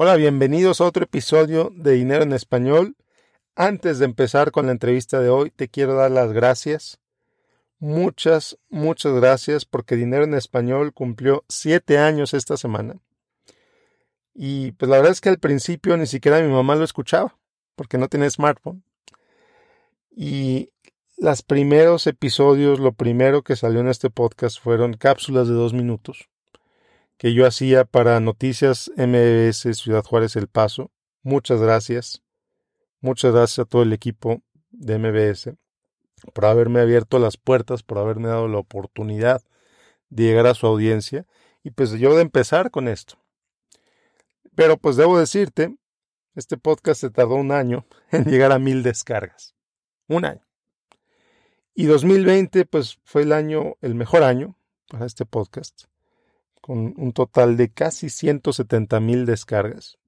Hola, bienvenidos a otro episodio de Dinero en Español. Antes de empezar con la entrevista de hoy, te quiero dar las gracias. Muchas, muchas gracias porque Dinero en Español cumplió siete años esta semana. Y pues la verdad es que al principio ni siquiera mi mamá lo escuchaba porque no tenía smartphone. Y los primeros episodios, lo primero que salió en este podcast fueron cápsulas de dos minutos que yo hacía para Noticias MBS Ciudad Juárez El Paso. Muchas gracias. Muchas gracias a todo el equipo de MBS por haberme abierto las puertas, por haberme dado la oportunidad de llegar a su audiencia y pues yo de empezar con esto. Pero pues debo decirte, este podcast se tardó un año en llegar a mil descargas. Un año. Y 2020 pues fue el año, el mejor año para este podcast con un total de casi 170 mil descargas.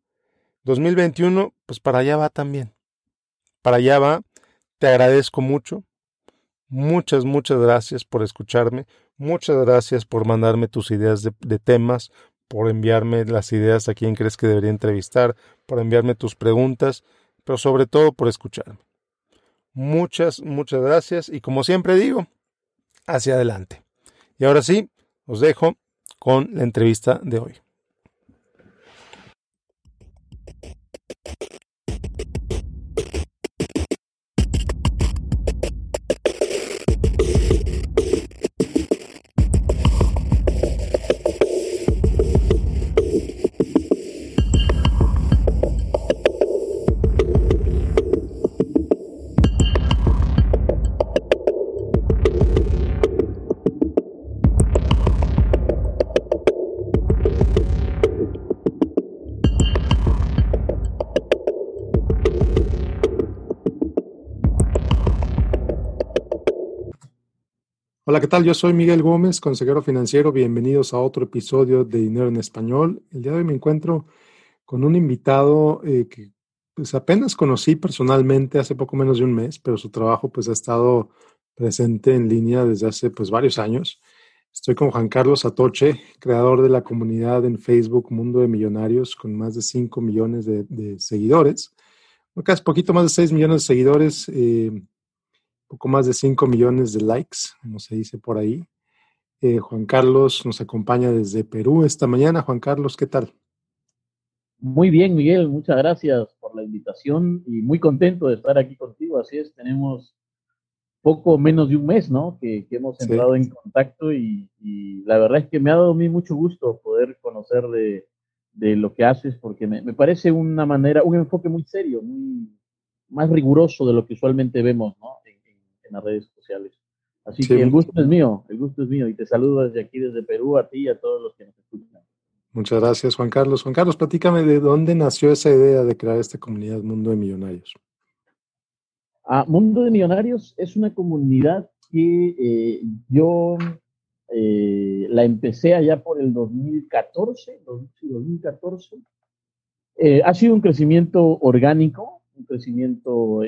2021, pues para allá va también. Para allá va. Te agradezco mucho. Muchas, muchas gracias por escucharme. Muchas gracias por mandarme tus ideas de, de temas, por enviarme las ideas a quien crees que debería entrevistar, por enviarme tus preguntas, pero sobre todo por escucharme. Muchas, muchas gracias y como siempre digo, hacia adelante. Y ahora sí, os dejo con la entrevista de hoy. ¿Qué tal? Yo soy Miguel Gómez, consejero financiero. Bienvenidos a otro episodio de Dinero en Español. El día de hoy me encuentro con un invitado eh, que pues, apenas conocí personalmente hace poco menos de un mes, pero su trabajo pues ha estado presente en línea desde hace pues varios años. Estoy con Juan Carlos Atoche, creador de la comunidad en Facebook Mundo de Millonarios con más de 5 millones de, seguidores. Casi poquito más de 6 millones de seguidores. Eh, poco más de 5 millones de likes, como se dice por ahí. Eh, Juan Carlos nos acompaña desde Perú esta mañana. Juan Carlos, ¿qué tal? Muy bien, Miguel, muchas gracias por la invitación y muy contento de estar aquí contigo. Así es, tenemos poco menos de un mes, ¿no? Que, hemos entrado en contacto y, la verdad es que me ha dado a mí mucho gusto poder conocer de, lo que haces porque me, me, parece una manera, un enfoque muy serio, muy más riguroso de lo que usualmente vemos, ¿no? En las redes sociales. Así que el gusto es mío, el gusto es mío y te saludo desde aquí, desde Perú, a ti y a todos los que nos escuchan. Muchas gracias, Juan Carlos. Juan Carlos, platícame de dónde nació esa idea de crear esta comunidad Mundo de Millonarios. Ah, Mundo de Millonarios es una comunidad que eh, yo eh, la empecé allá por el 2014, 2014. Eh, ha sido un crecimiento orgánico, un crecimiento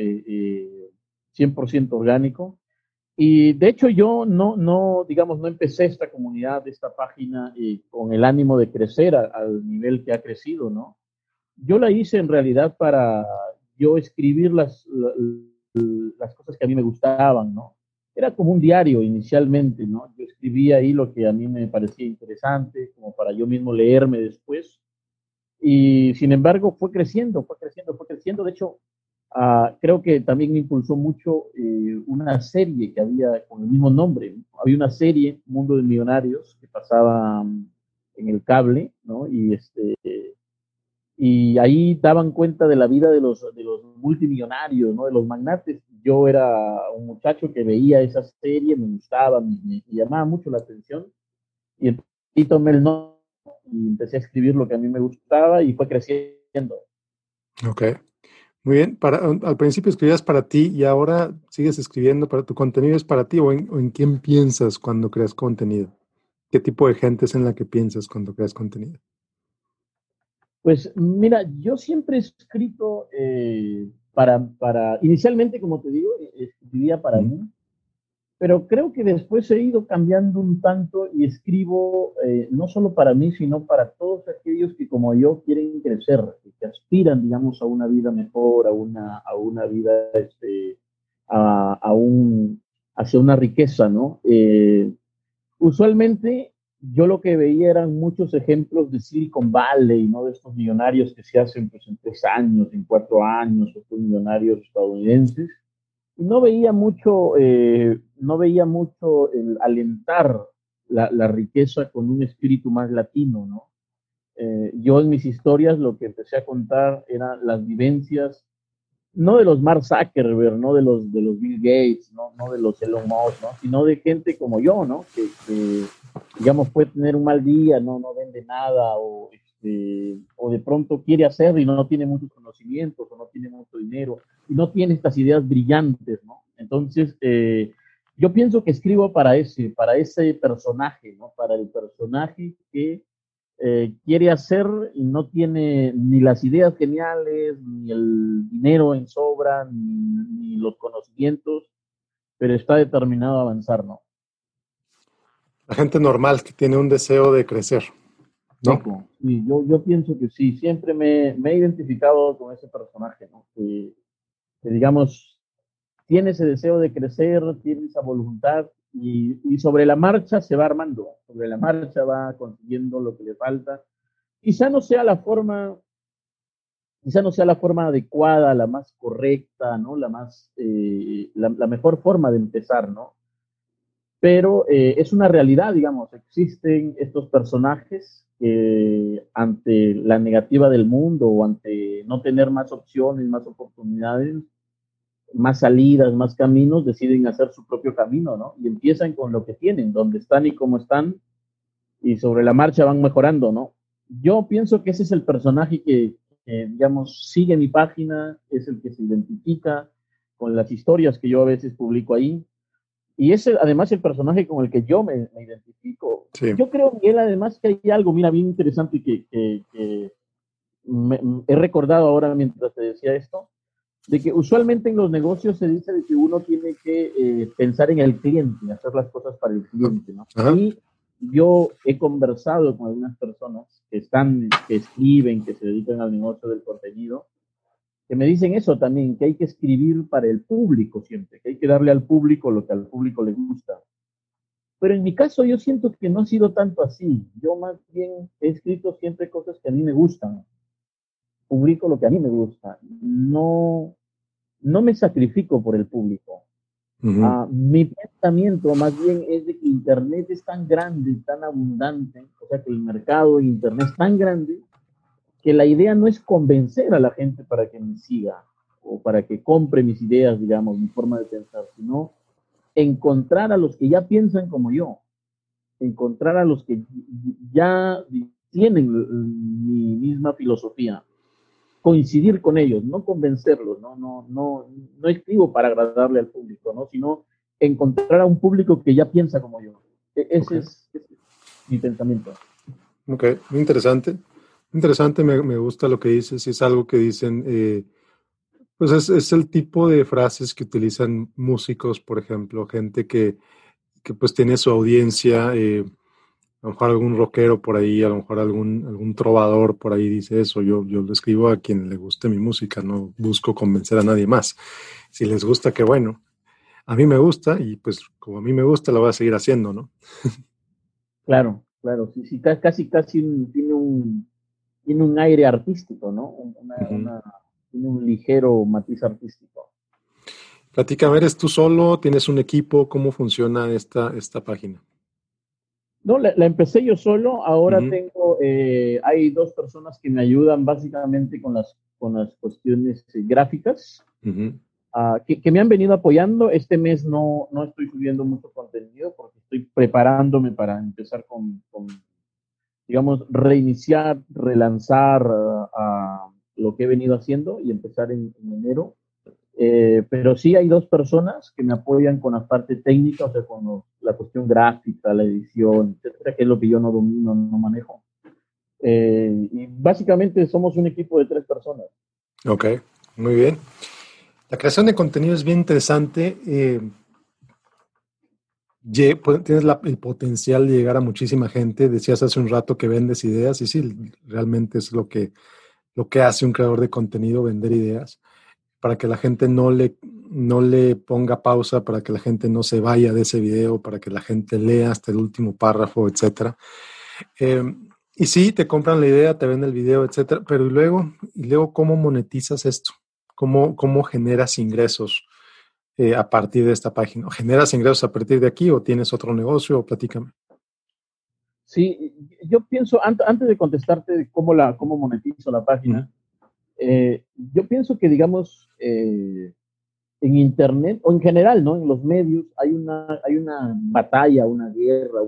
100% orgánico. Y de hecho yo no, no, digamos, no empecé esta comunidad, esta página eh, con el ánimo de crecer al nivel que ha crecido, ¿no? Yo la hice en realidad para yo escribir las, las cosas que a mí me gustaban, ¿no? Era como un diario inicialmente, ¿no? Yo escribía ahí lo que a mí me parecía interesante, como para yo mismo leerme después. Y sin embargo fue creciendo, fue creciendo, fue creciendo. De hecho, Ah, creo que también me impulsó mucho eh, una serie que había con el mismo nombre. Había una serie, Mundo de Millonarios, que pasaba mm, en el cable, ¿no? Y, este, y ahí daban cuenta de la vida de los, de los multimillonarios, ¿no? De los magnates. Yo era un muchacho que veía esa serie, me gustaba, me, llamaba mucho la atención. Y, y tomé el nombre y empecé a escribir lo que a mí me gustaba y fue creciendo. Ok. Muy bien, para, al principio escribías para ti y ahora sigues escribiendo para tu contenido es para ti o en, quién piensas cuando creas contenido. ¿Qué tipo de gente es en la que piensas cuando creas contenido? Pues mira, yo siempre he escrito eh, para, para, inicialmente, como te digo, escribía para mí, pero creo que después he ido cambiando un tanto y escribo eh, no solo para mí, sino para todos aquellos que como yo quieren crecer, que aspiran, digamos, a una vida mejor, a una, a una vida, este, a, a un, hacia una riqueza, ¿no? Eh, usualmente yo lo que veía eran muchos ejemplos de Silicon Valley, ¿no? De estos millonarios que se hacen pues, en tres años, en cuatro años, estos millonarios estadounidenses. No veía mucho, eh, no veía mucho el alentar la, riqueza con un espíritu más latino, ¿no? Eh, yo en mis historias lo que empecé a contar eran las vivencias no de los Mark Zuckerberg, no de los, de los Bill Gates, no, no de los Elon Musk, ¿no? sino de gente como yo, ¿no? Que, que, digamos, puede tener un mal día, no, no vende nada, o, este, o de pronto quiere hacer y no, no, tiene muchos conocimientos, o no tiene mucho dinero, y no tiene estas ideas brillantes, ¿no? Entonces, eh, yo pienso que escribo para ese, para ese personaje, ¿no? Para el personaje que eh, quiere hacer y no tiene ni las ideas geniales, ni el dinero en sobra, ni, ni los conocimientos, pero está determinado a avanzar, ¿no? La gente normal que tiene un deseo de crecer, ¿no? Sí, yo, yo pienso que sí, siempre me, me he identificado con ese personaje, ¿no? Que, digamos, tiene ese deseo de crecer, tiene esa voluntad y, y, sobre la marcha se va armando, sobre la marcha va consiguiendo lo que le falta. Quizá no sea la forma, quizá no sea la forma adecuada, la más correcta, ¿no? La más, eh, la, mejor forma de empezar, ¿no? Pero eh, es una realidad, digamos, existen estos personajes que ante la negativa del mundo o ante no tener más opciones, más oportunidades, más salidas, más caminos, deciden hacer su propio camino, ¿no? Y empiezan con lo que tienen, donde están y cómo están, y sobre la marcha van mejorando, ¿no? Yo pienso que ese es el personaje que, que, digamos, sigue mi página, es el que se identifica con las historias que yo a veces publico ahí, y es además el personaje con el que yo me, me identifico. Sí. Yo creo, Miguel, además que hay algo, mira, bien interesante que, que, que me, he recordado ahora mientras te decía esto, de que usualmente en los negocios se dice de que uno tiene que eh, pensar en el cliente, hacer las cosas para el cliente, ¿no? Ajá. Y yo he conversado con algunas personas que están, que escriben, que se dedican al negocio del contenido, que me dicen eso también, que hay que escribir para el público siempre, que hay que darle al público lo que al público le gusta. Pero en mi caso yo siento que no ha sido tanto así. Yo más bien he escrito siempre cosas que a mí me gustan publico lo que a mí me gusta. No, no me sacrifico por el público. Uh -huh. uh, mi pensamiento más bien es de que Internet es tan grande, tan abundante, o sea que el mercado de Internet es tan grande, que la idea no es convencer a la gente para que me siga o para que compre mis ideas, digamos, mi forma de pensar, sino encontrar a los que ya piensan como yo, encontrar a los que ya tienen mi misma filosofía coincidir con ellos, no convencerlos, no, no, no, no escribo para agradarle al público, ¿no? sino encontrar a un público que ya piensa como yo. E, ese, okay. es, ese es, mi pensamiento. Ok, muy interesante. Interesante, me, gusta lo que dices, es algo que dicen, eh, pues es, es, el tipo de frases que utilizan músicos, por ejemplo, gente que, que pues tiene su audiencia, eh, a lo mejor algún rockero por ahí, a lo mejor algún, algún trovador por ahí dice eso. Yo, yo lo escribo a quien le guste mi música, no busco convencer a nadie más. Si les gusta, qué bueno. A mí me gusta y pues como a mí me gusta, lo voy a seguir haciendo, ¿no? claro, claro. Sí, casi, casi tiene un, tiene un aire artístico, ¿no? Una, uh -huh. una, tiene un ligero matiz artístico. Platícame, ¿eres tú solo? ¿Tienes un equipo? ¿Cómo funciona esta, esta página? No, la, la, empecé yo solo. Ahora uh -huh. tengo, eh, hay dos personas que me ayudan básicamente con las, con las cuestiones gráficas, uh -huh. uh, que, que, me han venido apoyando. Este mes no, no estoy subiendo mucho contenido porque estoy preparándome para empezar con, con digamos, reiniciar, relanzar lo que he venido haciendo y empezar en, en enero. Eh, pero sí hay dos personas que me apoyan con la parte técnica, o sea, con la cuestión gráfica, la edición, etcétera, que es lo que yo no domino, no manejo. Eh, y básicamente somos un equipo de tres personas. Ok, muy bien. La creación de contenido es bien interesante. Eh, tienes el potencial de llegar a muchísima gente. Decías hace un rato que vendes ideas y sí, realmente es lo que lo que hace un creador de contenido, vender ideas, para que la gente no le, no le ponga pausa, para que la gente no se vaya de ese video, para que la gente lea hasta el último párrafo, etcétera. Em, y sí, te compran la idea, te ven el video, etcétera, pero luego, y luego ¿cómo monetizas esto? ¿Cómo, cómo generas ingresos eh, a partir de esta página? ¿Generas ingresos a partir de aquí o tienes otro negocio? Platícame. Sí, yo pienso, antes de contestarte cómo, la, cómo monetizo la página, eh, yo pienso que, digamos, eh, en Internet o en general, ¿no? En los medios hay una, hay una batalla, una guerra,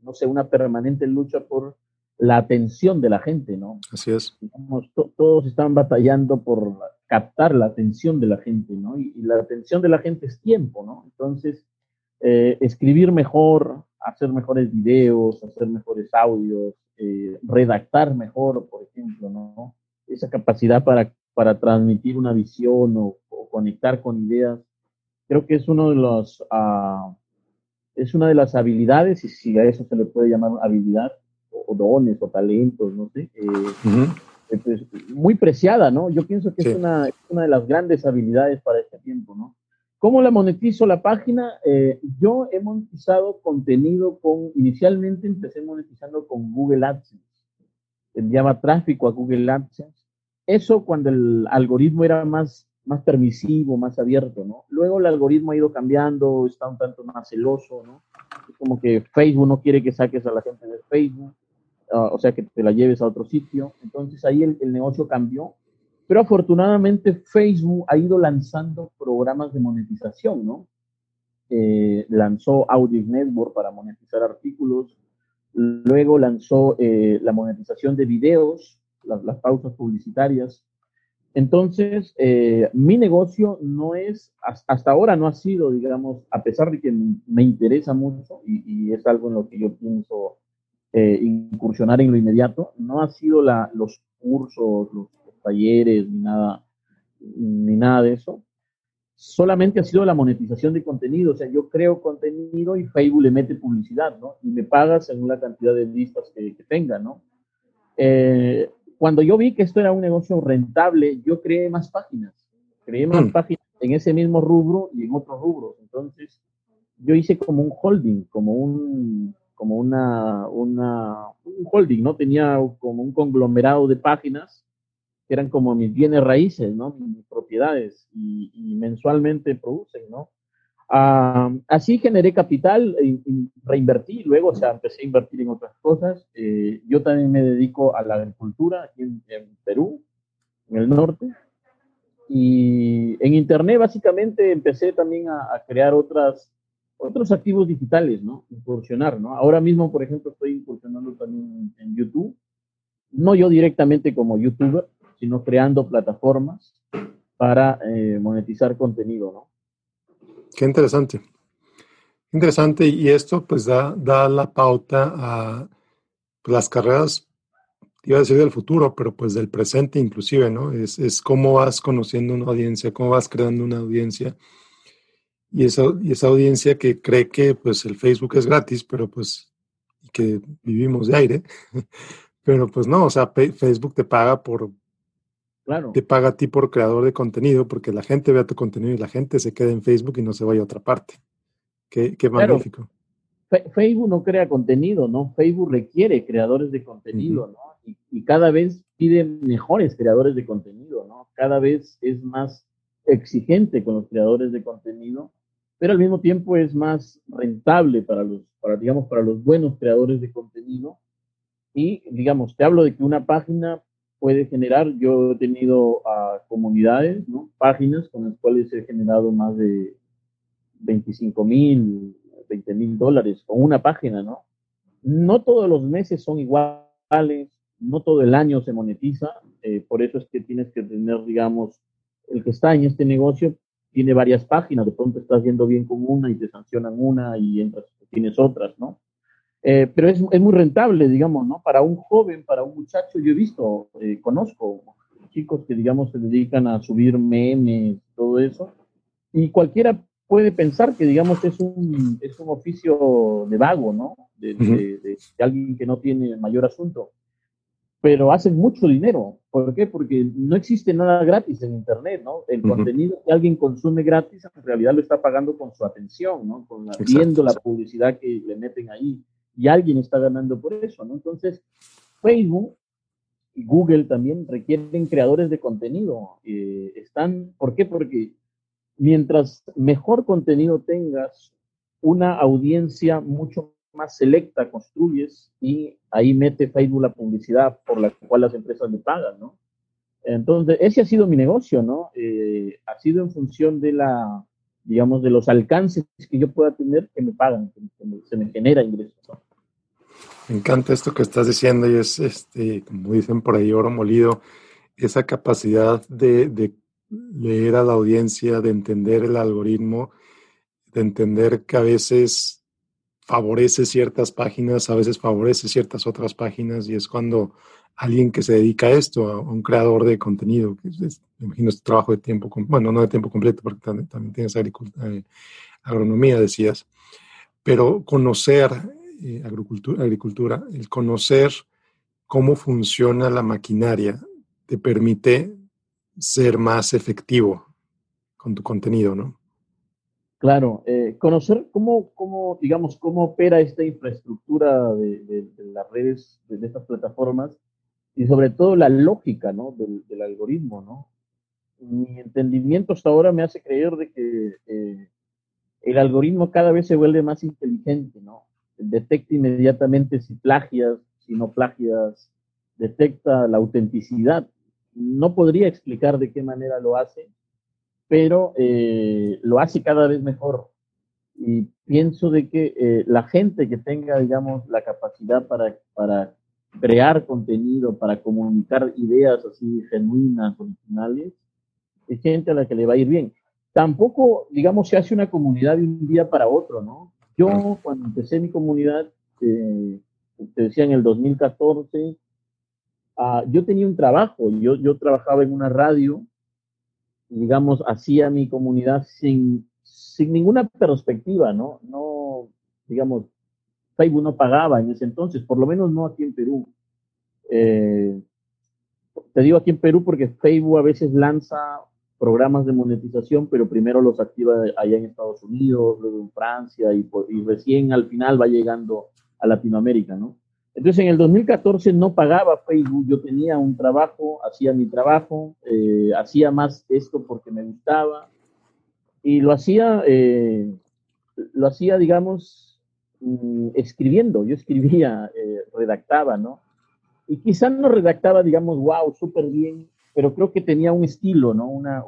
no sé, una permanente lucha por la atención de la gente, ¿no? Así es. todos están batallando por captar la atención de la gente, ¿no? Y, la atención de la gente es tiempo, ¿no? Entonces, eh, escribir mejor, hacer mejores videos, hacer mejores audios, eh, redactar mejor, por ejemplo, ¿no? Esa capacidad para, para transmitir una visión o conectar con ideas, creo que es uno de los, uh, es una de las habilidades, y si a eso se le puede llamar habilidad, o, dones, o talentos, no sé, eh, pues, muy preciada, ¿no? Yo pienso que es, una, una de las grandes habilidades para este tiempo, ¿no? ¿Cómo la monetizo la página? Eh, yo he monetizado contenido con, inicialmente empecé monetizando con Google AdSense. Enviaba tráfico a Google AdSense. Eso cuando el algoritmo era más más permisivo, más abierto, ¿no? Luego el algoritmo ha ido cambiando, está un tanto más celoso, ¿no? Es como que Facebook no quiere que saques a la gente de Facebook, o sea, que te la lleves a otro sitio. Entonces ahí el, negocio cambió. Pero afortunadamente Facebook ha ido lanzando programas de monetización, ¿no? Eh, lanzó Audio Network para monetizar artículos, luego lanzó eh, la monetización de videos, las, las pausas publicitarias, entonces, eh, mi negocio no es, hasta ahora no ha sido, digamos, a pesar de que me interesa mucho y, es algo en lo que yo pienso eh, incursionar en lo inmediato, no ha sido la, los cursos, los, talleres, ni nada, ni nada de eso. Solamente ha sido la monetización de contenido. O sea, yo creo contenido y Facebook le mete publicidad, ¿no? Y me paga según la cantidad de listas que, que tenga, ¿no? Eh, cuando yo vi que esto era un negocio rentable, yo creé más páginas. Creé más mm. páginas en ese mismo rubro y en otros rubros. Entonces, yo hice como un holding, como un, como una, una, un holding, ¿no? Tenía como un conglomerado de páginas que eran como mis bienes raíces, ¿no? Mis propiedades y, y mensualmente producen, ¿no? Ah, así generé capital, e, reinvertí, luego o sea, empecé a invertir en otras cosas. Eh, yo también me dedico a la agricultura aquí en, Perú, en el norte. Y en Internet básicamente empecé también a, crear otras, otros activos digitales, ¿no? Incursionar, ¿no? Ahora mismo, por ejemplo, estoy incursionando también en, YouTube. No yo directamente como youtuber, sino creando plataformas para eh, monetizar contenido, ¿no? Qué interesante. Interesante, y esto pues da, da la pauta a las carreras, iba a decir del futuro, pero pues del presente inclusive, ¿no? Es, es cómo vas conociendo una audiencia, cómo vas creando una audiencia. Y esa, y esa audiencia que cree que pues el Facebook es gratis, pero pues y que vivimos de aire, pero pues no, o sea, Facebook te paga por, Claro. Te paga a ti por creador de contenido, porque la gente vea tu contenido y la gente se queda en Facebook y no se vaya a otra parte. Qué, magnífico. Facebook no crea contenido, ¿no? Facebook requiere creadores de contenido, ¿no? Y, y, cada vez pide mejores creadores de contenido, ¿no? Cada vez es más exigente con los creadores de contenido, pero al mismo tiempo es más rentable para los, para, digamos, para los buenos creadores de contenido. Y, digamos, te hablo de que una página puede generar. Yo he tenido uh, comunidades, ¿no? páginas con las cuales he generado más de 25 mil, 20 mil dólares con una página, ¿no? No todos los meses son iguales, no todo el año se monetiza, eh, por eso es que tienes que tener, digamos, el que está en este negocio tiene varias páginas, de pronto estás yendo bien con una y te sancionan una y entras, tienes otras, ¿no? Eh, pero es, es, muy rentable, digamos, ¿no? Para un joven, para un muchacho, yo he visto, eh, conozco chicos que, digamos, se dedican a subir memes, todo eso, y cualquiera puede pensar que, digamos, es un, es un oficio de vago, ¿no? De, de, alguien que no tiene mayor asunto. Pero hacen mucho dinero. ¿Por qué? Porque no existe nada gratis en Internet, ¿no? El contenido que alguien consume gratis en realidad lo está pagando con su atención, ¿no? Con viendo la publicidad que le meten ahí y alguien está ganando por eso, ¿no? Entonces, Facebook y Google también requieren creadores de contenido. Eh, están, ¿por qué? Porque mientras mejor contenido tengas, una audiencia mucho más selecta construyes y ahí mete Facebook la publicidad por la cual las empresas le pagan, ¿no? Entonces, ese ha sido mi negocio, ¿no? Eh, ha sido en función de la, digamos, de los alcances que yo pueda tener que me pagan, que, se me genera ingresos. Me encanta esto que estás diciendo y es, este, como dicen por ahí, oro molido, esa capacidad de, de leer a la audiencia, de entender el algoritmo, de entender que a veces favorece ciertas páginas, a veces favorece ciertas otras páginas y es cuando alguien que se dedica a esto, a un creador de contenido, que es, me imagino este trabajo de tiempo, bueno, no de tiempo completo, porque también, tienes eh, agronomía, decías, pero conocer eh, agricultura, agricultura, el conocer cómo funciona la maquinaria, te permite ser más efectivo con tu contenido, ¿no? Claro, eh, conocer cómo, cómo, digamos, cómo opera esta infraestructura de, las redes, de, estas plataformas, y sobre todo la lógica, ¿no? Del, algoritmo, ¿no? Mi entendimiento hasta ahora me hace creer de que eh, el algoritmo cada vez se vuelve más inteligente, ¿no? Detecta inmediatamente si plagias, si no plagias, detecta la autenticidad. No podría explicar de qué manera lo hace, pero eh, lo hace cada vez mejor. Y pienso de que eh, la gente que tenga, digamos, la capacidad para, para crear contenido, para comunicar ideas así genuinas, originales, es gente a la que le va a ir bien. Tampoco, digamos, se hace una comunidad de un día para otro, ¿no? Yo, cuando empecé mi comunidad, eh, te decía en el 2014, ah, yo tenía un trabajo, yo, yo trabajaba en una radio digamos, hacía mi comunidad sin, sin ninguna perspectiva, ¿no? No, digamos, Facebook no pagaba en ese entonces, por lo menos no aquí en Perú. Eh, te digo aquí en Perú porque Facebook a veces lanza programas de monetización, pero primero los activa allá en Estados Unidos, luego en Francia y, y recién al final va llegando a Latinoamérica, ¿no? Entonces en el 2014 no pagaba Facebook, yo tenía un trabajo, hacía mi trabajo, eh, hacía más esto porque me gustaba y lo hacía, eh, lo hacía, digamos, mm, escribiendo, yo escribía, eh, redactaba, ¿no? Y quizás no redactaba, digamos, wow, súper bien, pero creo que tenía un estilo, ¿no? Una,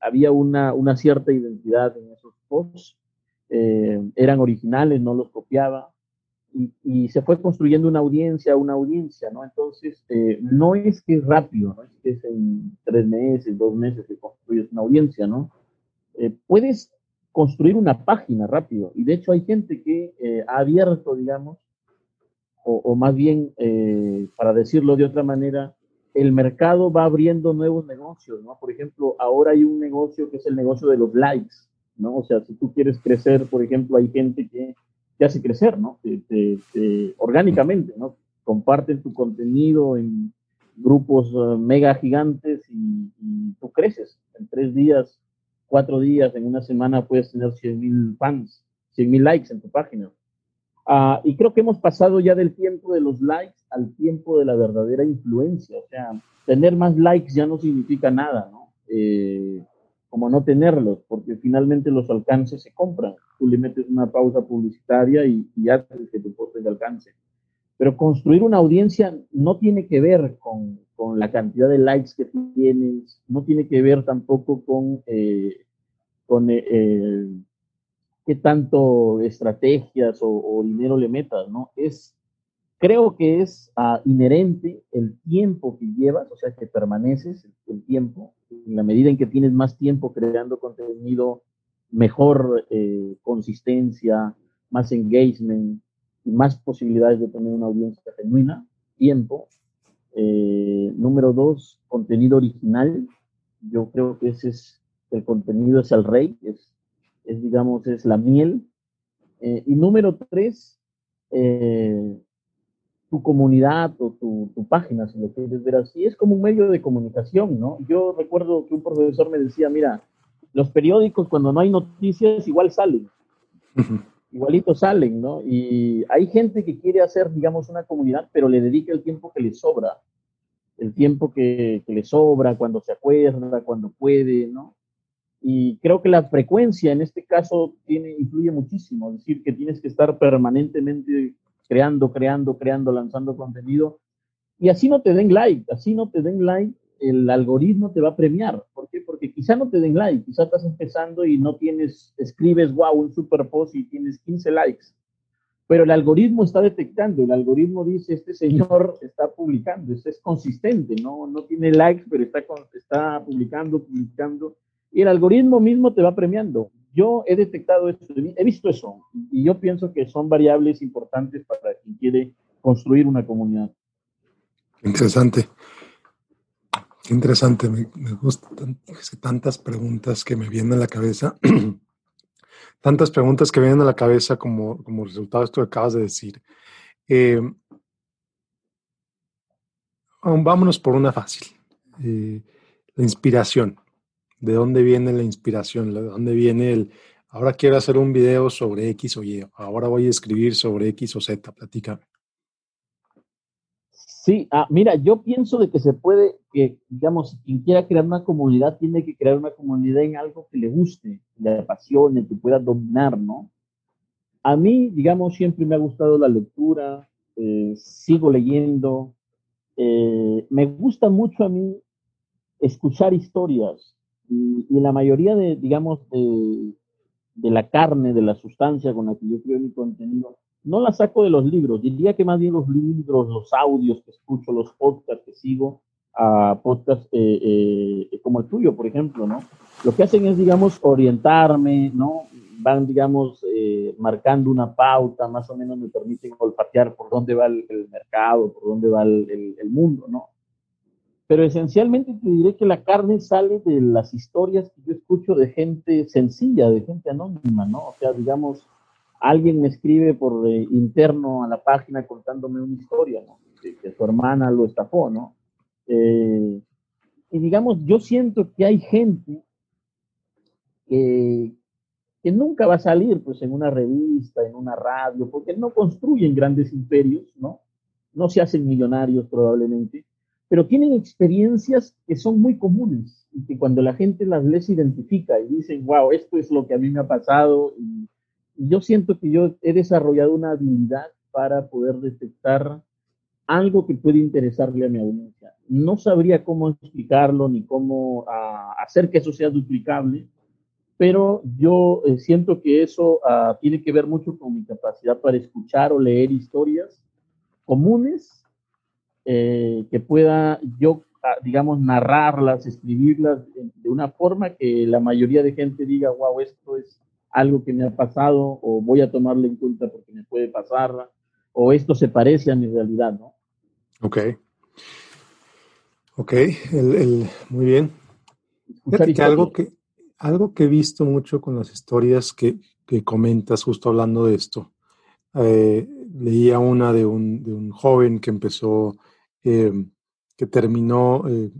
había una, una, cierta identidad en esos posts, eran originales, no los copiaba y, se fue construyendo una audiencia, una audiencia, ¿no? Entonces, eh, no es que es rápido, no es que es en tres meses, dos meses que construyes una audiencia, ¿no? Eh, puedes construir una página rápido, y de hecho hay gente que eh, ha abierto, digamos, o, o más bien, para decirlo de otra manera, el mercado va abriendo nuevos negocios, ¿no? Por ejemplo, ahora hay un negocio que es el negocio de los likes, ¿no? O sea, si tú quieres crecer, por ejemplo, hay gente que te hace crecer, ¿no? orgánicamente, ¿no? Comparten tu contenido en grupos eh, mega gigantes y, tú creces. En tres días, cuatro días, en una semana puedes tener 100 mil fans, 100 mil likes en tu página. Ah, y creo que hemos pasado ya del tiempo de los likes al tiempo de la verdadera influencia. O sea, tener más likes ya no significa nada, ¿no? Eh, como no tenerlos, porque finalmente los alcances se compran. Tú le metes una pausa publicitaria y, y haces que tu post tenga alcance. Pero construir una audiencia no tiene que ver con, con la cantidad de likes que tienes, no tiene que ver tampoco con, eh, con eh, eh, qué tanto estrategias o, o, dinero le metas, ¿no? Es creo que es ah, inherente el tiempo que llevas, o sea, que permaneces el, tiempo, en la medida en que tienes más tiempo creando contenido, mejor eh, consistencia, más engagement más posibilidades de tener una audiencia genuina, tiempo. Eh, número dos, contenido original. Yo creo que ese es, el contenido es el rey, es, es digamos, es la miel. Eh, y número tres, tu comunidad o tu, tu, página, si lo quieres ver así, es como un medio de comunicación, ¿no? Yo recuerdo que un profesor me decía, mira, los periódicos cuando no hay noticias igual salen, igualito salen, ¿no? Y hay gente que quiere hacer, digamos, una comunidad, pero le dedica el tiempo que le sobra, el tiempo que, que le sobra, cuando se acuerda, cuando puede, ¿no? Y creo que la frecuencia en este caso tiene, influye muchísimo, es decir, que tienes que estar permanentemente creando, creando, creando, lanzando contenido. Y así no te den like, así no te den like, el algoritmo te va a premiar. ¿Por qué? Porque quizá no te den like, quizá estás empezando y no tienes, escribes, wow, un super post y tienes 15 likes. Pero el algoritmo está detectando, el algoritmo dice, este señor está publicando, este es consistente, no, no tiene likes, pero está, está publicando, publicando. Y el algoritmo mismo te va premiando. Yo he detectado eso, he visto eso, y yo pienso que son variables importantes para quien quiere construir una comunidad. Interesante. Qué interesante, me, me gustan tantas preguntas que me vienen a la cabeza. tantas preguntas que vienen a la cabeza como, como resultado de esto que acabas de decir. Eh, vámonos por una fácil. Eh, la inspiración. ¿De dónde viene la inspiración? ¿De dónde viene el, ahora quiero hacer un video sobre X o Y, ahora voy a escribir sobre X o Z? Platícame. Sí, ah, mira, yo pienso de que se puede, que digamos, quien quiera crear una comunidad tiene que crear una comunidad en algo que le guste, que le apasione, que pueda dominar, ¿no? A mí, digamos, siempre me ha gustado la lectura, eh, sigo leyendo, eh, me gusta mucho a mí escuchar historias, y, la mayoría de, digamos, de, de, la carne, de la sustancia con la que yo creo mi contenido, no la saco de los libros. Diría que más bien los libros, los audios que escucho, los podcasts que sigo, a podcasts eh, eh, como el tuyo, por ejemplo, ¿no? Lo que hacen es, digamos, orientarme, ¿no? Van, digamos, eh, marcando una pauta, más o menos me permiten olfatear por dónde va el, mercado, por dónde va el, el mundo, ¿no? Pero esencialmente te diré que la carne sale de las historias que yo escucho de gente sencilla, de gente anónima, ¿no? O sea, digamos, alguien me escribe por eh, interno a la página contándome una historia, ¿no? Que, su hermana lo estafó, ¿no? Eh, y digamos, yo siento que hay gente que, que nunca va a salir pues en una revista, en una radio, porque no construyen grandes imperios, ¿no? No se hacen millonarios probablemente, pero tienen experiencias que son muy comunes y que cuando la gente las les identifica y dicen, wow, esto es lo que a mí me ha pasado y, yo siento que yo he desarrollado una habilidad para poder detectar algo que puede interesarle a mi audiencia. No sabría cómo explicarlo ni cómo ah, hacer que eso sea duplicable, pero yo eh, siento que eso ah, tiene que ver mucho con mi capacidad para escuchar o leer historias comunes eh, que pueda yo, ah, digamos, narrarlas, escribirlas de, una forma que la mayoría de gente diga, wow, esto es algo que me ha pasado o voy a tomarlo en cuenta porque me puede pasar o esto se parece a mi realidad, ¿no? Ok. Ok, el, muy bien. algo, que, algo que he visto mucho con las historias que, que comentas justo hablando de esto, eh, leía una de un, de un joven que empezó eh, que terminó eh,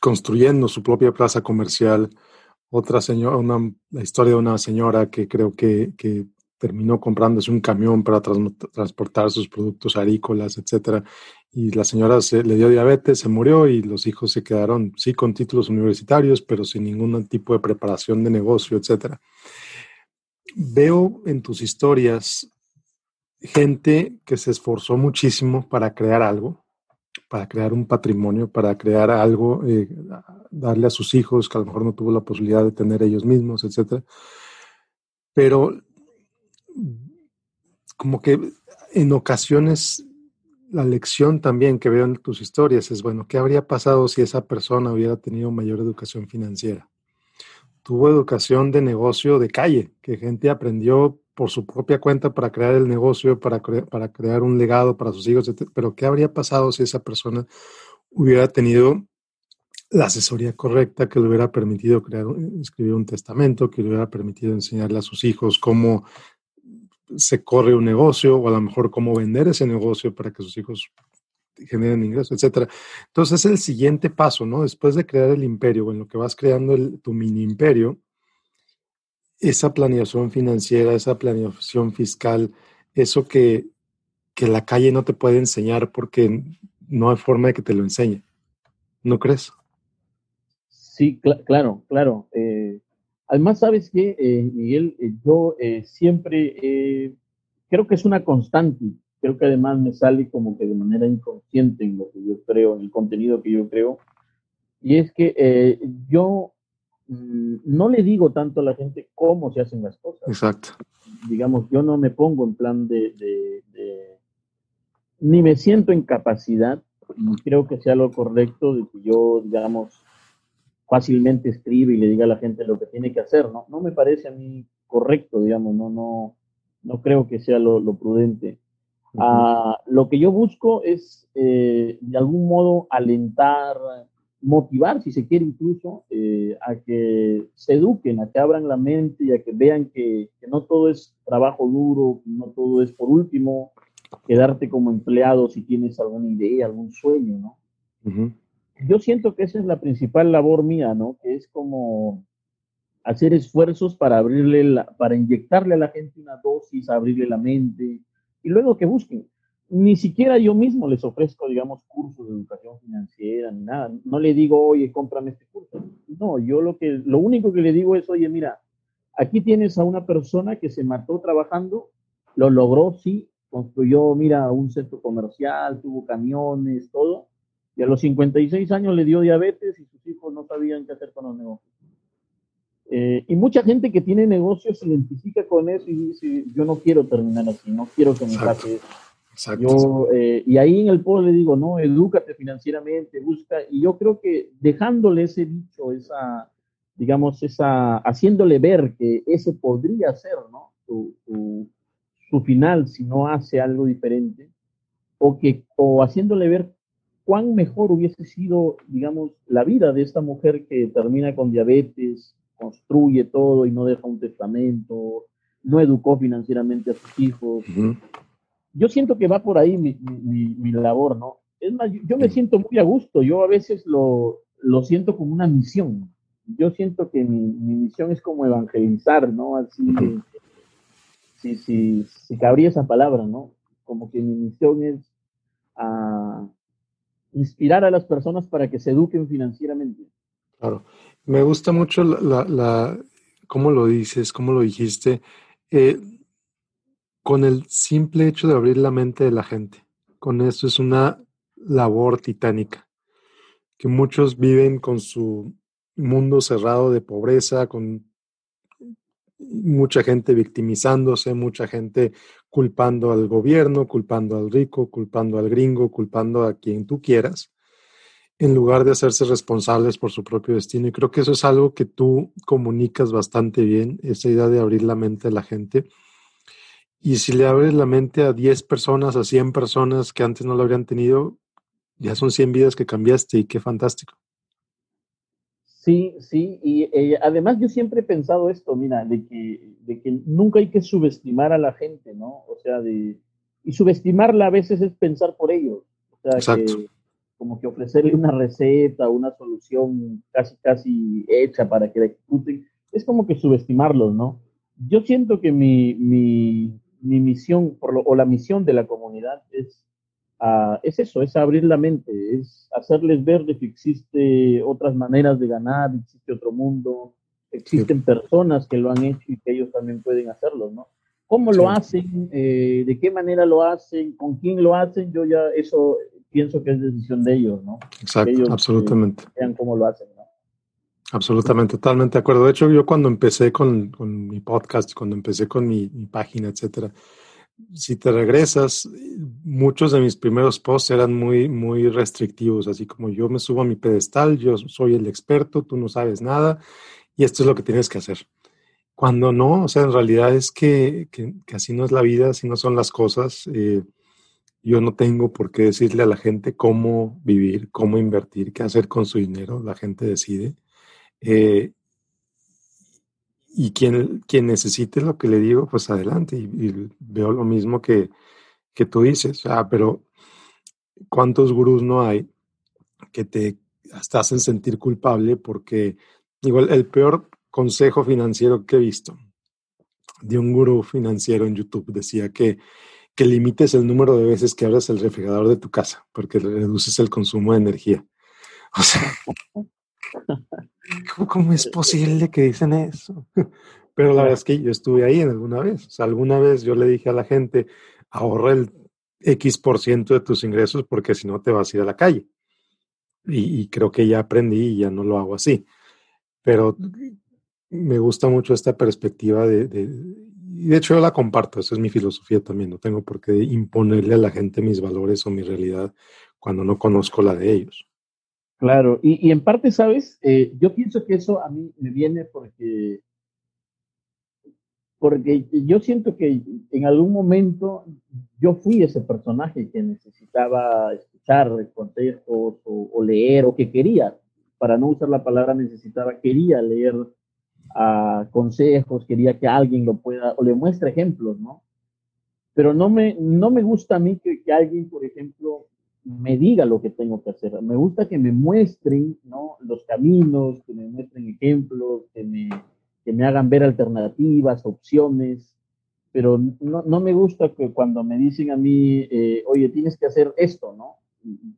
construyendo su propia plaza comercial. Otra señora, una, la historia de una señora que creo que, que terminó comprándose un camión para transportar sus productos agrícolas, etcétera. Y la señora se, le dio diabetes, se murió y los hijos se quedaron, sí, con títulos universitarios, pero sin ningún tipo de preparación de negocio, etcétera. Veo en tus historias gente que se esforzó muchísimo para crear algo, para crear un patrimonio, para crear algo, eh, darle a sus hijos que a lo mejor no tuvo la posibilidad de tener ellos mismos, etc. Pero como que en ocasiones la lección también que veo en tus historias es, bueno, ¿qué habría pasado si esa persona hubiera tenido mayor educación financiera? Tuvo educación de negocio de calle, que gente aprendió por su propia cuenta para crear el negocio, para, para crear un legado para sus hijos, pero ¿qué habría pasado si esa persona hubiera tenido la asesoría correcta que le hubiera permitido crear, escribir un testamento, que le hubiera permitido enseñarle a sus hijos cómo se corre un negocio o a lo mejor cómo vender ese negocio para que sus hijos generen ingresos, etcétera. Entonces es el siguiente paso, ¿no? Después de crear el imperio, o en lo que vas creando tu mini imperio, esa planeación financiera, esa planeación fiscal, eso que, que la calle no te puede enseñar porque no hay forma de que te lo enseñe. ¿No crees? Sí, claro, claro. Eh, además, sabes que, eh, Miguel, eh, yo siempre creo que es una constante. Creo que además me sale como que de manera inconsciente en lo que yo creo, en el contenido que yo creo. Y es que yo no le digo tanto a la gente cómo se hacen las cosas. Exacto. Digamos, yo no me pongo en plan de, de ni me siento en capacidad, y creo que sea lo correcto de que yo, digamos, fácilmente escribe y le diga a la gente lo que tiene que hacer, ¿no? No me parece a mí correcto, digamos, no, no, no creo que sea lo, prudente. Ah, lo que yo busco es, eh, de algún modo, alentar, motivar, si se quiere incluso, eh, a que se eduquen, a que abran la mente y a que vean que, no todo es trabajo duro, no todo es, por último, quedarte como empleado si tienes alguna idea, algún sueño, ¿no? yo siento que esa es la principal labor mía, ¿no? Que es como hacer esfuerzos para abrirle, la, para inyectarle a la gente una dosis, abrirle la mente y luego que busquen. Ni siquiera yo mismo les ofrezco, digamos, cursos de educación financiera ni nada. No le digo, oye, cómprame este curso. No, yo lo que, lo único que le digo es, oye, mira, aquí tienes a una persona que se mató trabajando, lo logró, sí, construyó, mira, un centro comercial, tuvo camiones, todo, y a los 56 años le dio diabetes y sus hijos no sabían qué hacer con los negocios. Eh, y mucha gente que tiene negocios se identifica con eso y dice, yo no quiero terminar así, no quiero que me pase eso. Yo, eh, y ahí en el pueblo le digo, no, edúcate financieramente, busca, y yo creo que dejándole ese dicho, esa, digamos, esa, haciéndole ver que ese podría ser, ¿no? Su, su, su final si no hace algo diferente, o que, o haciéndole ver cuán mejor hubiese sido, digamos, la vida de esta mujer que termina con diabetes, construye todo y no deja un testamento, no educó financieramente a sus hijos. Yo siento que va por ahí mi, labor, ¿no? Es más, yo, me siento muy a gusto, yo a veces lo, lo siento como una misión. Yo siento que mi, misión es como evangelizar, ¿no? Así, si, si, si cabría esa palabra, ¿no? Como que mi misión es a, inspirar a las personas para que se eduquen financieramente. Claro, me gusta mucho la, la, cómo lo dices, cómo lo dijiste, eh, con el simple hecho de abrir la mente de la gente. Con esto es una labor titánica, que muchos viven con su mundo cerrado de pobreza, con mucha gente victimizándose, mucha gente culpando al gobierno, culpando al rico, culpando al gringo, culpando a quien tú quieras, en lugar de hacerse responsables por su propio destino. Y creo que eso es algo que tú comunicas bastante bien, esa idea de abrir la mente a la gente. Y si le abres la mente a 10 personas, a 100 personas que antes no lo habrían tenido, ya son 100 vidas que cambiaste y qué fantástico. Sí, sí, y eh, además yo siempre he pensado esto, mira, de que, de que nunca hay que subestimar a la gente, ¿no? O sea, de, y subestimarla a veces es pensar por ellos, o sea, que, como que ofrecerle una receta, una solución casi, casi hecha para que la ejecuten, es como que subestimarlos, ¿no? Yo siento que mi, mi, mi misión, por lo, o la misión de la comunidad es es eso, es abrir la mente, es hacerles ver de que existe otras maneras de ganar, existe otro mundo, existen personas que lo han hecho y que ellos también pueden hacerlo, ¿no? ¿Cómo lo hacen? Eh, ¿De qué manera lo hacen? ¿Con quién lo hacen? Yo ya eso pienso que es decisión de ellos, ¿no? Exacto, ellos, absolutamente. vean cómo lo hacen. Absolutamente, totalmente de acuerdo. De hecho, yo cuando empecé con, con mi podcast, cuando empecé con mi, mi página, etcétera, si te regresas, muchos de mis primeros posts eran muy, muy restrictivos, así como yo me subo a mi pedestal, yo soy el experto, tú no sabes nada y esto es lo que tienes que hacer. Cuando no, o sea, en realidad es que, que, así no es la vida, así no son las cosas. Eh, yo no tengo por qué decirle a la gente cómo vivir, cómo invertir, qué hacer con su dinero, la gente decide. Eh, y quien, quien necesite lo que le digo, pues adelante. Y, veo lo mismo que, que tú dices. Ah, pero ¿cuántos gurús no hay que te hasta hacen sentir culpable? Porque igual el peor consejo financiero que he visto de un gurú financiero en YouTube decía que, que limites el número de veces que abres el refrigerador de tu casa, porque reduces el consumo de energía. O sea, ¿cómo, es posible que dicen eso? Pero la verdad es que yo estuve ahí en alguna vez. Alguna vez yo le dije a la gente, ahorra el X por ciento de tus ingresos porque si no te vas a ir a la calle. Y, creo que ya aprendí y ya no lo hago así. Pero me gusta mucho esta perspectiva de, de, de hecho yo la comparto, esa es mi filosofía también, no tengo por qué imponerle a la gente mis valores o mi realidad cuando no conozco la de ellos. Claro, y, en parte, ¿sabes? Eh, yo pienso que eso a mí me viene porque, porque yo siento que en algún momento yo fui ese personaje que necesitaba escuchar consejos o, leer o que quería, para no usar la palabra necesitaba, quería leer ah, consejos, quería que alguien lo pueda o le muestre ejemplos, ¿no? Pero no me, no me gusta a mí que, que alguien, por ejemplo, me diga lo que tengo que hacer. Me gusta que me muestren ¿no? los caminos, que me muestren ejemplos, que me, que me hagan ver alternativas, opciones, pero no, no me gusta que cuando me dicen a mí, eh, oye, tienes que hacer esto, ¿no?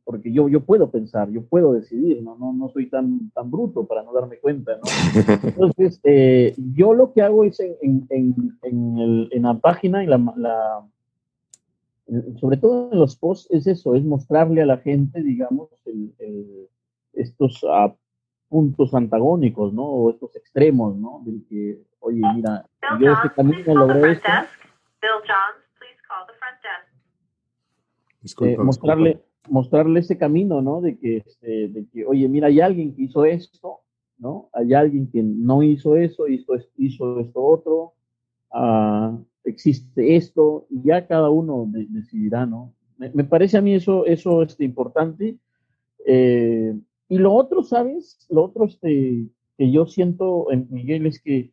Porque yo, yo puedo pensar, yo puedo decidir, ¿no? No, no soy tan, tan bruto para no darme cuenta, ¿no? Entonces, eh, yo lo que hago es en, en, en, el, en la página, en la sobre todo en los posts, es eso, es mostrarle a la gente, digamos, estos ah, puntos antagónicos, ¿no? O estos extremos, ¿no? Del que, oye, mira, yo este camino logré esto. Eh, mostrarle, mostrarle ese camino, ¿no? De que, este, de que, oye, mira, hay alguien que hizo esto, ¿no? Hay alguien que no hizo eso, hizo, hizo esto otro. Uh, existe esto, y ya cada uno decidirá, ¿no? Me, parece a mí eso, eso este, importante. Eh, y lo otro, ¿sabes? Lo otro este, que yo siento, en Miguel, es que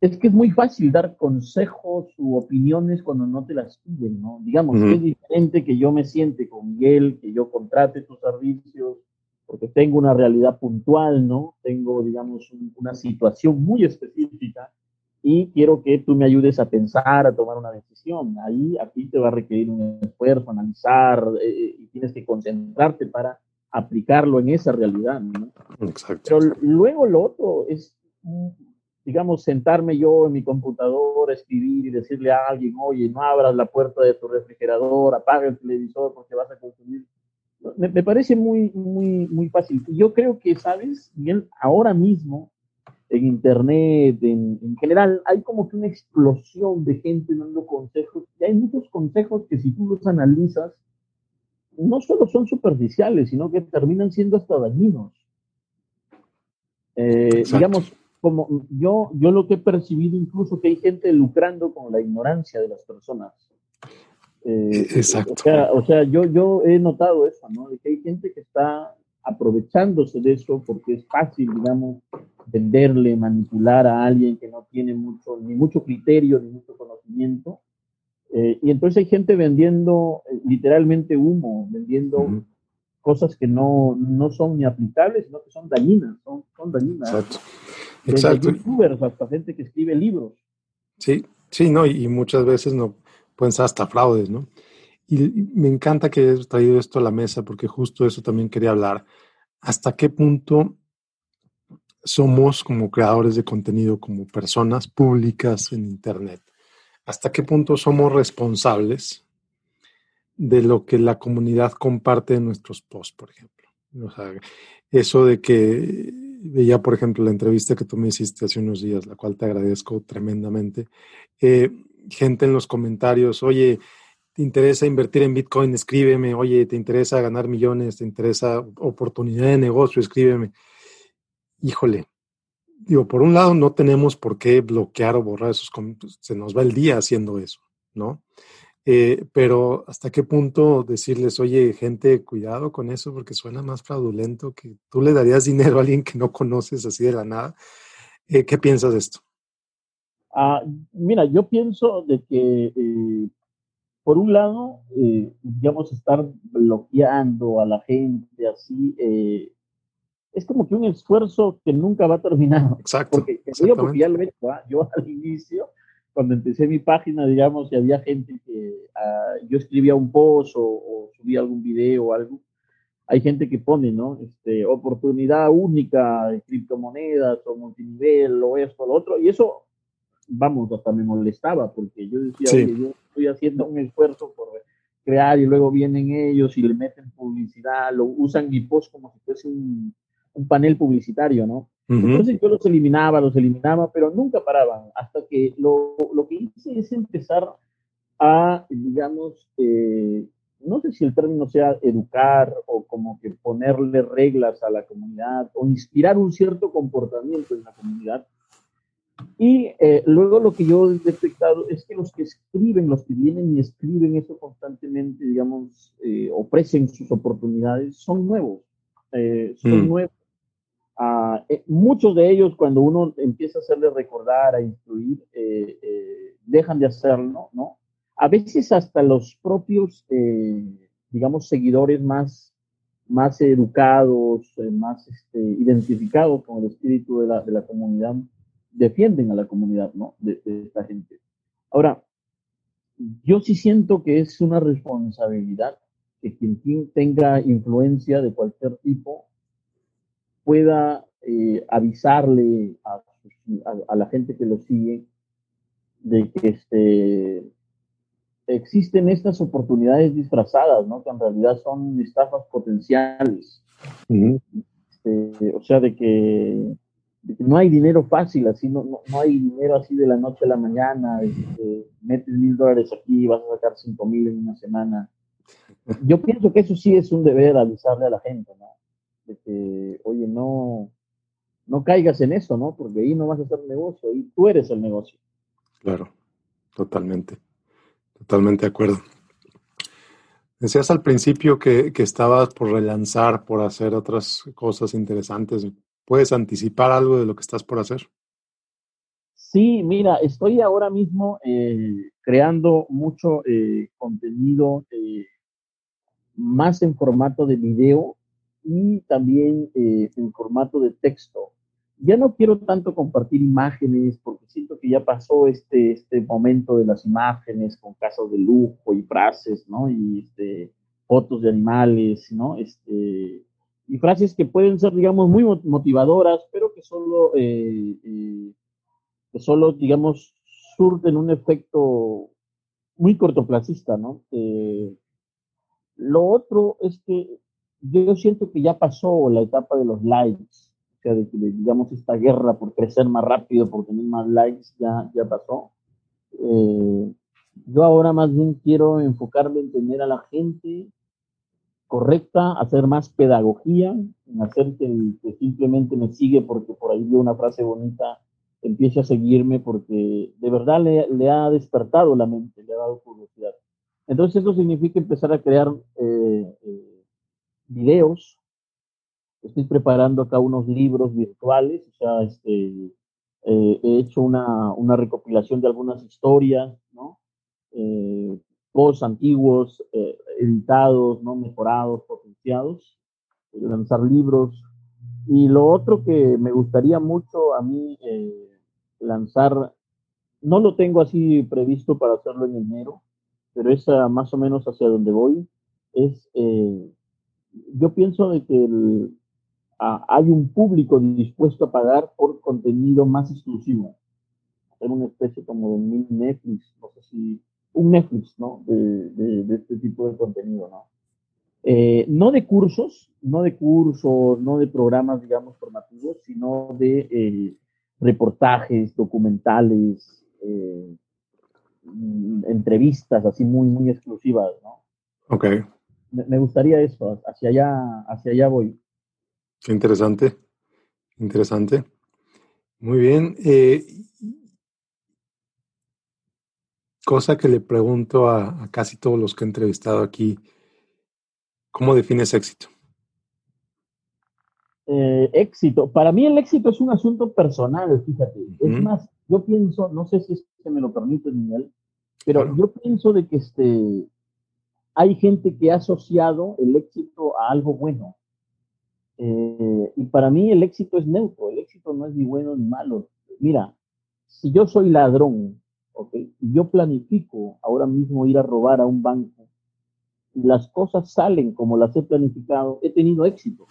es que es muy fácil dar consejos u opiniones cuando no te las piden, ¿no? Digamos, es diferente que yo me siente con Miguel, que yo contrate tus servicios, porque tengo una realidad puntual, ¿no? Tengo, digamos, una situación muy específica y quiero que tú me ayudes a pensar, a tomar una decisión. Ahí a ti te va a requerir un esfuerzo, analizar eh, eh, y tienes que concentrarte para aplicarlo en esa realidad. ¿no? Exacto. Pero luego lo otro es, digamos, sentarme yo en mi computadora, escribir y decirle a alguien, oye, no abras la puerta de tu refrigerador, apaga el televisor porque vas a consumir. Me, me parece muy, muy, muy fácil. Yo creo que, ¿sabes? Bien, ahora mismo en internet, en, general, hay como que una explosión de gente dando consejos y hay muchos consejos que si tú los analizas, no solo son superficiales, sino que terminan siendo hasta dañinos. Eh, digamos, como yo, yo lo que he percibido incluso que hay gente lucrando con la ignorancia de las personas. Eh, Exacto. O sea, o sea, yo, yo he notado eso, ¿no? De que hay gente que está aprovechándose de eso porque es fácil, digamos, venderle, manipular a alguien que no tiene mucho, ni mucho criterio, ni mucho conocimiento. Eh, y entonces hay gente vendiendo eh, literalmente humo, vendiendo cosas que no, no, son ni aplicables, sino que son dañinas, son, son dañinas. Exacto. Exacto. youtubers hasta gente que escribe libros. Sí, sí, no, y, muchas veces no pueden ser hasta fraudes, ¿no? Y me encanta que hayas traído esto a la mesa porque justo eso también quería hablar. ¿Hasta qué punto somos como creadores de contenido, como personas públicas en Internet? ¿Hasta qué punto somos responsables de lo que la comunidad comparte en nuestros posts, por ejemplo? Eso de que veía, por ejemplo, la entrevista que tú me hiciste hace unos días, la cual te agradezco tremendamente. Eh, gente en los comentarios, oye, ¿te interesa invertir en Bitcoin? Escríbeme. Oye, ¿te interesa ganar millones? ¿Te interesa oportunidad de negocio? Escríbeme híjole, digo, por un lado no tenemos por qué bloquear o borrar esos comentarios, se nos va el día haciendo eso, ¿no? Eh, pero hasta qué punto decirles, oye, gente, cuidado con eso porque suena más fraudulento que tú le darías dinero a alguien que no conoces así de la nada. Eh, ¿Qué piensas de esto? Ah, mira, yo pienso de que, eh, por un lado, eh, digamos, estar bloqueando a la gente así, es como que un esfuerzo que nunca va a terminar. Exacto. Porque, porque ya lo he hecho, ¿ah? yo al inicio, cuando empecé mi página, digamos, y había gente que ah, yo escribía un post o, o, subía algún video o algo, hay gente que pone, ¿no? Este, oportunidad única de criptomonedas o multinivel o esto, lo otro, y eso, vamos, hasta me molestaba porque yo decía, oye, yo estoy haciendo un esfuerzo por crear y luego vienen ellos y le meten publicidad, lo usan mi post como si fuese un, un panel publicitario, ¿no? Entonces yo los eliminaba, los eliminaba, pero nunca paraban, hasta que lo, lo que hice es empezar a, digamos, eh, no sé si el término sea educar o como que ponerle reglas a la comunidad o inspirar un cierto comportamiento en la comunidad. Y eh, luego lo que yo he detectado es que los que escriben, los que vienen y escriben eso constantemente, digamos, eh, ofrecen sus oportunidades, son nuevos. Eh, son mm. nuevos. Ah, muchos de ellos, cuando uno empieza a hacerles recordar, a instruir, dejan de hacerlo, ¿no? a veces hasta los propios, eh, digamos, seguidores más, más educados, eh, más este, identificados con el espíritu de la, de la, comunidad, defienden a la comunidad, ¿no? De, esta gente. Ahora, yo sí siento que es una responsabilidad que quien tenga influencia de cualquier tipo pueda eh, avisarle a, a, la gente que lo sigue de que este, existen estas oportunidades disfrazadas, ¿no? Que en realidad son estafas potenciales. Este, o sea, de que, no hay dinero fácil, así no, no, hay dinero así de la noche a la mañana, metes mil dólares aquí y vas a sacar cinco mil en una semana. Yo pienso que eso sí es un deber avisarle a la gente, ¿no? De que, oye, no, no caigas en eso, ¿no? Porque ahí no vas a hacer negocio, y tú eres el negocio. Claro, totalmente. Totalmente de acuerdo. Decías al principio que, que, estabas por relanzar, por hacer otras cosas interesantes. ¿Puedes anticipar algo de lo que estás por hacer? Sí, mira, estoy ahora mismo eh, creando mucho eh, contenido eh, más en formato de video y también en formato de texto ya no quiero tanto compartir imágenes porque siento que ya pasó este, este momento de las imágenes con casos de lujo y frases, ¿no? Y este, fotos de animales, ¿no? Este, y frases que pueden ser, digamos, muy motivadoras, pero que solo, eh, eh, que solo digamos, surten un efecto muy cortoplacista, ¿no? Eh, lo otro es que yo siento que ya pasó la etapa de los likes de que, digamos, esta guerra por crecer más rápido, por tener más likes, ya, ya pasó. Eh, yo ahora más bien quiero enfocarme en tener a la gente correcta, hacer más pedagogía, hacer que que simplemente me sigue porque por ahí vio una frase bonita, empiece a seguirme porque de verdad le, ha despertado la mente, le ha dado curiosidad. Entonces eso significa empezar a crear eh, eh, videos estoy preparando acá unos libros virtuales, o sea, este, eh, he hecho una, una, recopilación de algunas historias, ¿no? Posts antiguos, eh, editados, ¿no? Mejorados, potenciados, lanzar libros. Y lo otro que me gustaría mucho a mí lanzar, no lo tengo así previsto para hacerlo en enero, pero es más o menos hacia donde voy, es, yo pienso de que el, hay un público dispuesto a pagar por contenido más exclusivo. Hacer una especie como de mini Netflix, no sé si, un Netflix, ¿no? De, de, este tipo de contenido, ¿no? Eh, no de cursos, no de cursos, no de programas, digamos, formativos, sino de eh, reportajes, documentales, eh, entrevistas así muy, muy exclusivas, ¿no? Ok. Me, me gustaría eso, hacia allá, hacia allá voy. Qué interesante, interesante. Muy bien. Eh, cosa que le pregunto a, casi todos los que he entrevistado aquí, ¿cómo defines éxito? Eh, éxito. Para mí el éxito es un asunto personal, fíjate. Es más, yo pienso, no sé si es que me lo permite, Miguel, pero yo pienso de que este, hay gente que ha asociado el éxito a algo bueno. Eh, y para mí el éxito es neutro, el éxito no es ni bueno ni malo. Mira, si yo soy ladrón, ¿okay? yo planifico ahora mismo ir a robar a un banco, las cosas salen como las he planificado, he tenido éxito,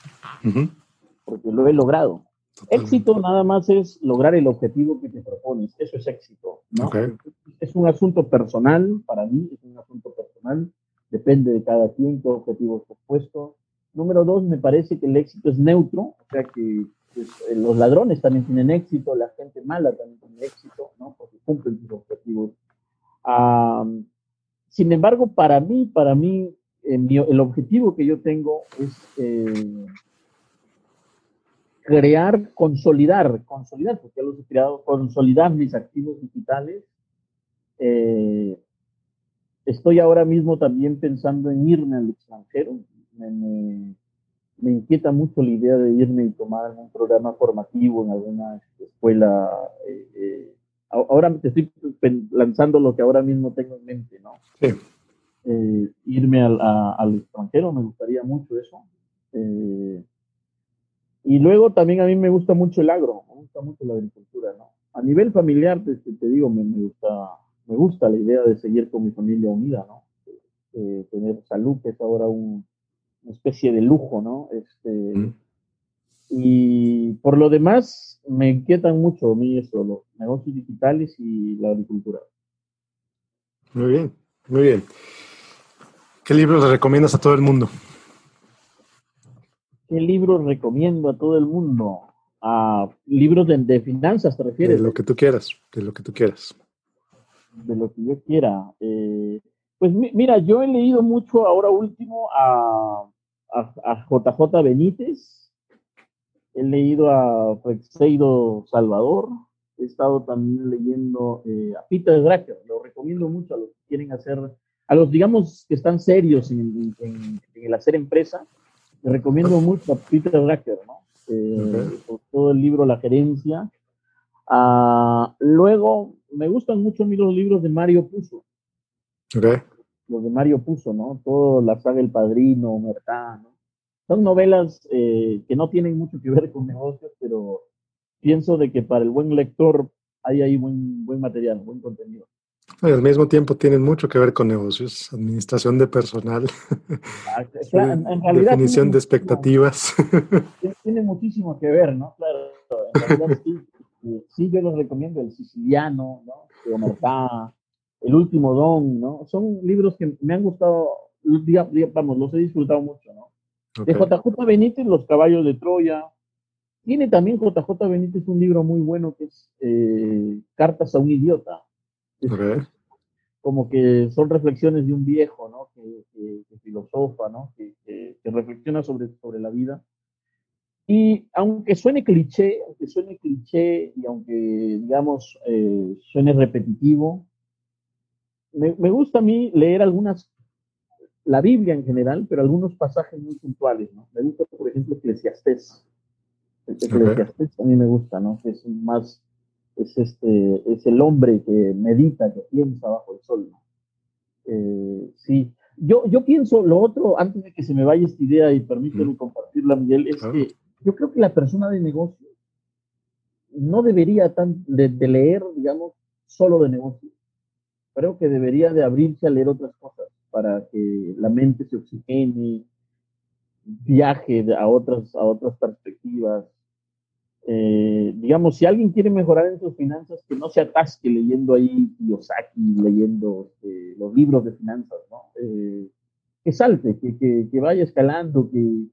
porque lo he logrado. Éxito nada más es lograr el objetivo que te propones, eso es éxito. ¿no? Es un asunto personal, para mí es un asunto personal, depende de cada quien qué objetivo has puesto. Número dos, me parece que el éxito es neutro, o sea que pues, eh, los ladrones también tienen éxito, la gente mala también tiene éxito, ¿no? Porque cumplen sus objetivos. sin embargo, para mí, para mí, el objetivo que yo tengo es eh, crear, consolidar, consolidar, porque ya los he creado, consolidar mis activos digitales. Eh, estoy ahora mismo también pensando en irme al extranjero. me, me inquieta mucho la idea de irme y tomar un programa formativo en alguna escuela. Eh, eh, ahora te estoy lanzando lo que ahora mismo tengo en mente, ¿no? Sí. Eh, irme al, al, extranjero, me gustaría mucho eso. y luego también a mí me gusta mucho el agro, me gusta mucho la agricultura, ¿no? A nivel familiar, te, te digo, me, me, gusta, me gusta la idea de seguir con mi familia unida, ¿no? tener salud, que es ahora un, una especie de lujo, ¿no? Este, Y por lo demás, me inquietan mucho a mí eso, los negocios digitales y la agricultura. Muy bien, muy bien. ¿Qué libros le recomiendas a todo el mundo? ¿Qué libros recomiendo a todo el mundo? A libros de, finanzas, ¿te refieres? De lo que tú quieras, de lo que tú quieras. De lo que yo quiera. Eh, pues mira, yo he leído mucho ahora último a a, JJ Benítez, he leído a Rexeido Salvador, he estado también leyendo eh, a Peter Drucker, lo recomiendo mucho a los que quieren hacer, a los digamos que están serios en, el hacer empresa, le recomiendo mucho a Peter Drucker, ¿no? Eh, todo el libro La Gerencia. Ah, luego, me gustan mucho los libros de Mario Puzo. Okay los de Mario Puzo, ¿no? Todo la saga El Padrino, Mercá, ¿no? Son novelas eh, que no tienen mucho que ver con negocios, pero pienso de que para el buen lector hay ahí buen, buen material, buen contenido. Y al mismo tiempo tienen mucho que ver con negocios, administración de personal, ah, definición de expectativas. Tiene, muchísimo que ver, ¿no? Claro, en realidad sí, eh, sí yo los recomiendo, el siciliano, ¿no? Mercá, el último don, ¿no? Son libros que me han gustado, vamos, los he disfrutado mucho, ¿no? De JJ Benítez, Los caballos de Troya. Tiene también JJ Benítez un libro muy bueno que es eh, Cartas a un idiota. Como que son reflexiones de un viejo, ¿no? Que, filosofa, ¿no? Que, reflexiona sobre, sobre la vida. Y aunque suene cliché, aunque suene cliché y aunque, digamos, eh, suene repetitivo, me, gusta a mí leer algunas, la Biblia en general, pero algunos pasajes muy puntuales, ¿no? Me gusta, por ejemplo, Eclesiastés. Eclesiastés a mí me gusta, ¿no? Es más, es este, es el hombre que medita, que piensa bajo el sol, ¿no? Eh, sí. Yo, yo pienso, lo otro, antes de que se me vaya esta idea y permíteme compartirla, Miguel, es que yo creo que la persona de negocio no debería tan, de leer, digamos, solo de negocio creo que debería de abrirse a leer otras cosas para que la mente se oxigene, viaje a otras, a otras perspectivas. Eh, digamos, si alguien quiere mejorar en sus finanzas, que no se atasque leyendo ahí Kiyosaki, leyendo este, los libros de finanzas, ¿no? Eh, que salte, que, que, vaya escalando, que,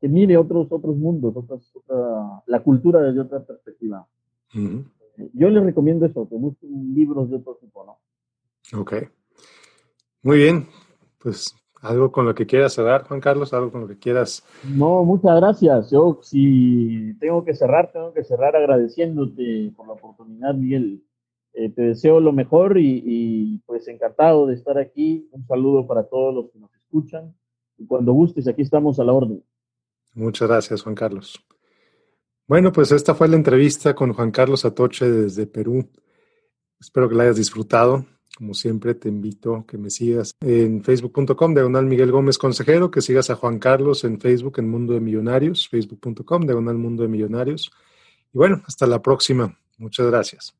que, mire otros, otros mundos, otras, otra, la cultura desde otra perspectiva yo les recomiendo eso, que busquen libros de otro tipo, ¿no? Ok. Muy bien. Pues algo con lo que quieras cerrar, Juan Carlos, algo con lo que quieras. No, muchas gracias. Yo si tengo que cerrar, tengo que cerrar agradeciéndote por la oportunidad, Miguel. Eh, te deseo lo mejor y, y, pues encantado de estar aquí. Un saludo para todos los que nos escuchan. Y cuando gustes, aquí estamos a la orden. Muchas gracias, Juan Carlos. Bueno, pues esta fue la entrevista con Juan Carlos Atoche desde Perú. Espero que la hayas disfrutado. Como siempre, te invito a que me sigas en facebook.com, diagonal Miguel Gómez Consejero, que sigas a Juan Carlos en Facebook, en Mundo de Millonarios, facebook.com, diagonal Mundo de Millonarios. Y bueno, hasta la próxima. Muchas gracias.